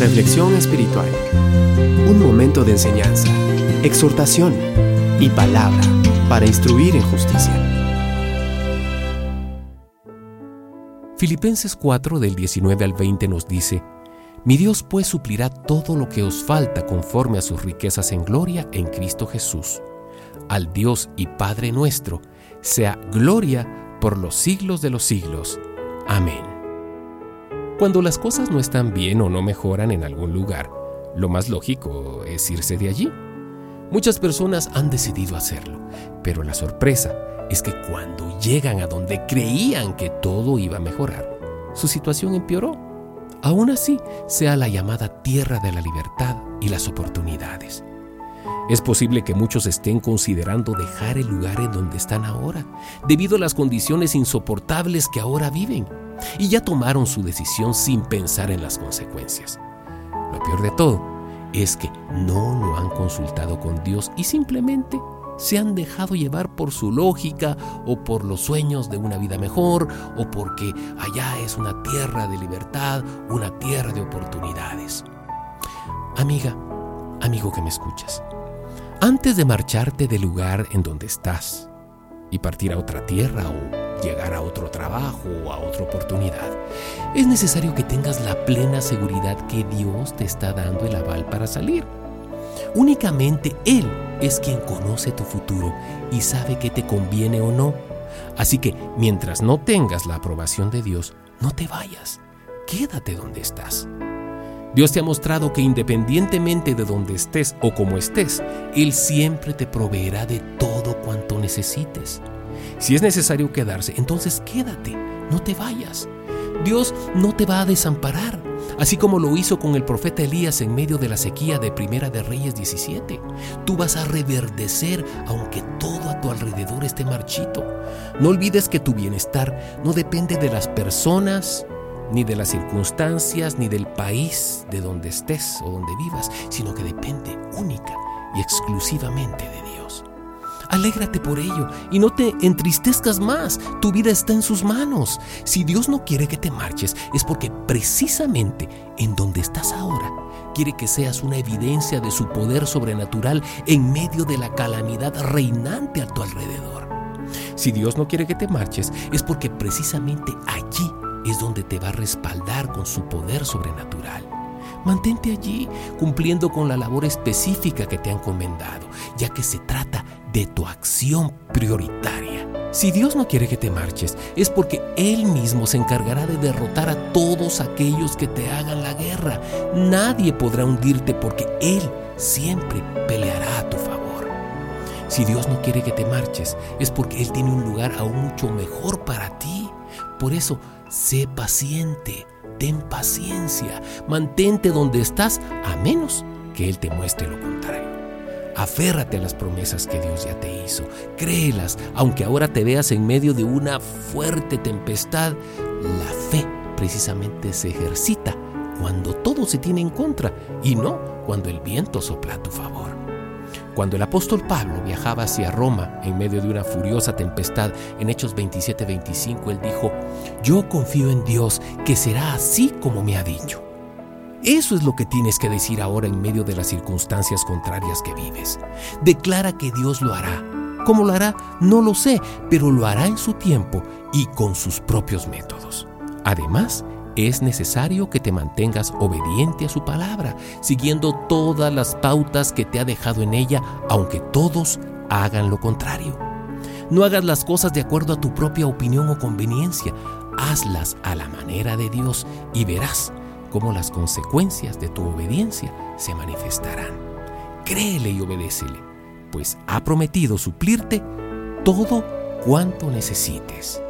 Reflexión espiritual. Un momento de enseñanza, exhortación y palabra para instruir en justicia. Filipenses 4 del 19 al 20 nos dice, Mi Dios pues suplirá todo lo que os falta conforme a sus riquezas en gloria en Cristo Jesús. Al Dios y Padre nuestro, sea gloria por los siglos de los siglos. Amén. Cuando las cosas no están bien o no mejoran en algún lugar, lo más lógico es irse de allí. Muchas personas han decidido hacerlo, pero la sorpresa es que cuando llegan a donde creían que todo iba a mejorar, su situación empeoró. Aún así, sea la llamada tierra de la libertad y las oportunidades. Es posible que muchos estén considerando dejar el lugar en donde están ahora, debido a las condiciones insoportables que ahora viven y ya tomaron su decisión sin pensar en las consecuencias. Lo peor de todo es que no lo han consultado con Dios y simplemente se han dejado llevar por su lógica o por los sueños de una vida mejor o porque allá es una tierra de libertad, una tierra de oportunidades. Amiga, amigo que me escuchas, antes de marcharte del lugar en donde estás y partir a otra tierra o llegar a otro trabajo o a otra oportunidad, es necesario que tengas la plena seguridad que Dios te está dando el aval para salir. Únicamente Él es quien conoce tu futuro y sabe qué te conviene o no. Así que mientras no tengas la aprobación de Dios, no te vayas. Quédate donde estás. Dios te ha mostrado que independientemente de donde estés o como estés, Él siempre te proveerá de todo cuanto necesites. Si es necesario quedarse, entonces quédate, no te vayas. Dios no te va a desamparar, así como lo hizo con el profeta Elías en medio de la sequía de Primera de Reyes 17. Tú vas a reverdecer aunque todo a tu alrededor esté marchito. No olvides que tu bienestar no depende de las personas, ni de las circunstancias, ni del país de donde estés o donde vivas, sino que depende única y exclusivamente de Dios. Alégrate por ello y no te entristezcas más. Tu vida está en sus manos. Si Dios no quiere que te marches, es porque precisamente en donde estás ahora quiere que seas una evidencia de su poder sobrenatural en medio de la calamidad reinante a tu alrededor. Si Dios no quiere que te marches, es porque precisamente allí es donde te va a respaldar con su poder sobrenatural. Mantente allí cumpliendo con la labor específica que te ha encomendado, ya que se trata de tu acción prioritaria. Si Dios no quiere que te marches, es porque Él mismo se encargará de derrotar a todos aquellos que te hagan la guerra. Nadie podrá hundirte porque Él siempre peleará a tu favor. Si Dios no quiere que te marches, es porque Él tiene un lugar aún mucho mejor para ti. Por eso, sé paciente, ten paciencia, mantente donde estás, a menos que Él te muestre lo contrario. Aférrate a las promesas que Dios ya te hizo. Créelas, aunque ahora te veas en medio de una fuerte tempestad. La fe precisamente se ejercita cuando todo se tiene en contra y no cuando el viento sopla a tu favor. Cuando el apóstol Pablo viajaba hacia Roma en medio de una furiosa tempestad en Hechos 27-25, él dijo, yo confío en Dios que será así como me ha dicho. Eso es lo que tienes que decir ahora en medio de las circunstancias contrarias que vives. Declara que Dios lo hará. ¿Cómo lo hará? No lo sé, pero lo hará en su tiempo y con sus propios métodos. Además, es necesario que te mantengas obediente a su palabra, siguiendo todas las pautas que te ha dejado en ella, aunque todos hagan lo contrario. No hagas las cosas de acuerdo a tu propia opinión o conveniencia, hazlas a la manera de Dios y verás cómo las consecuencias de tu obediencia se manifestarán. Créele y obedécele, pues ha prometido suplirte todo cuanto necesites.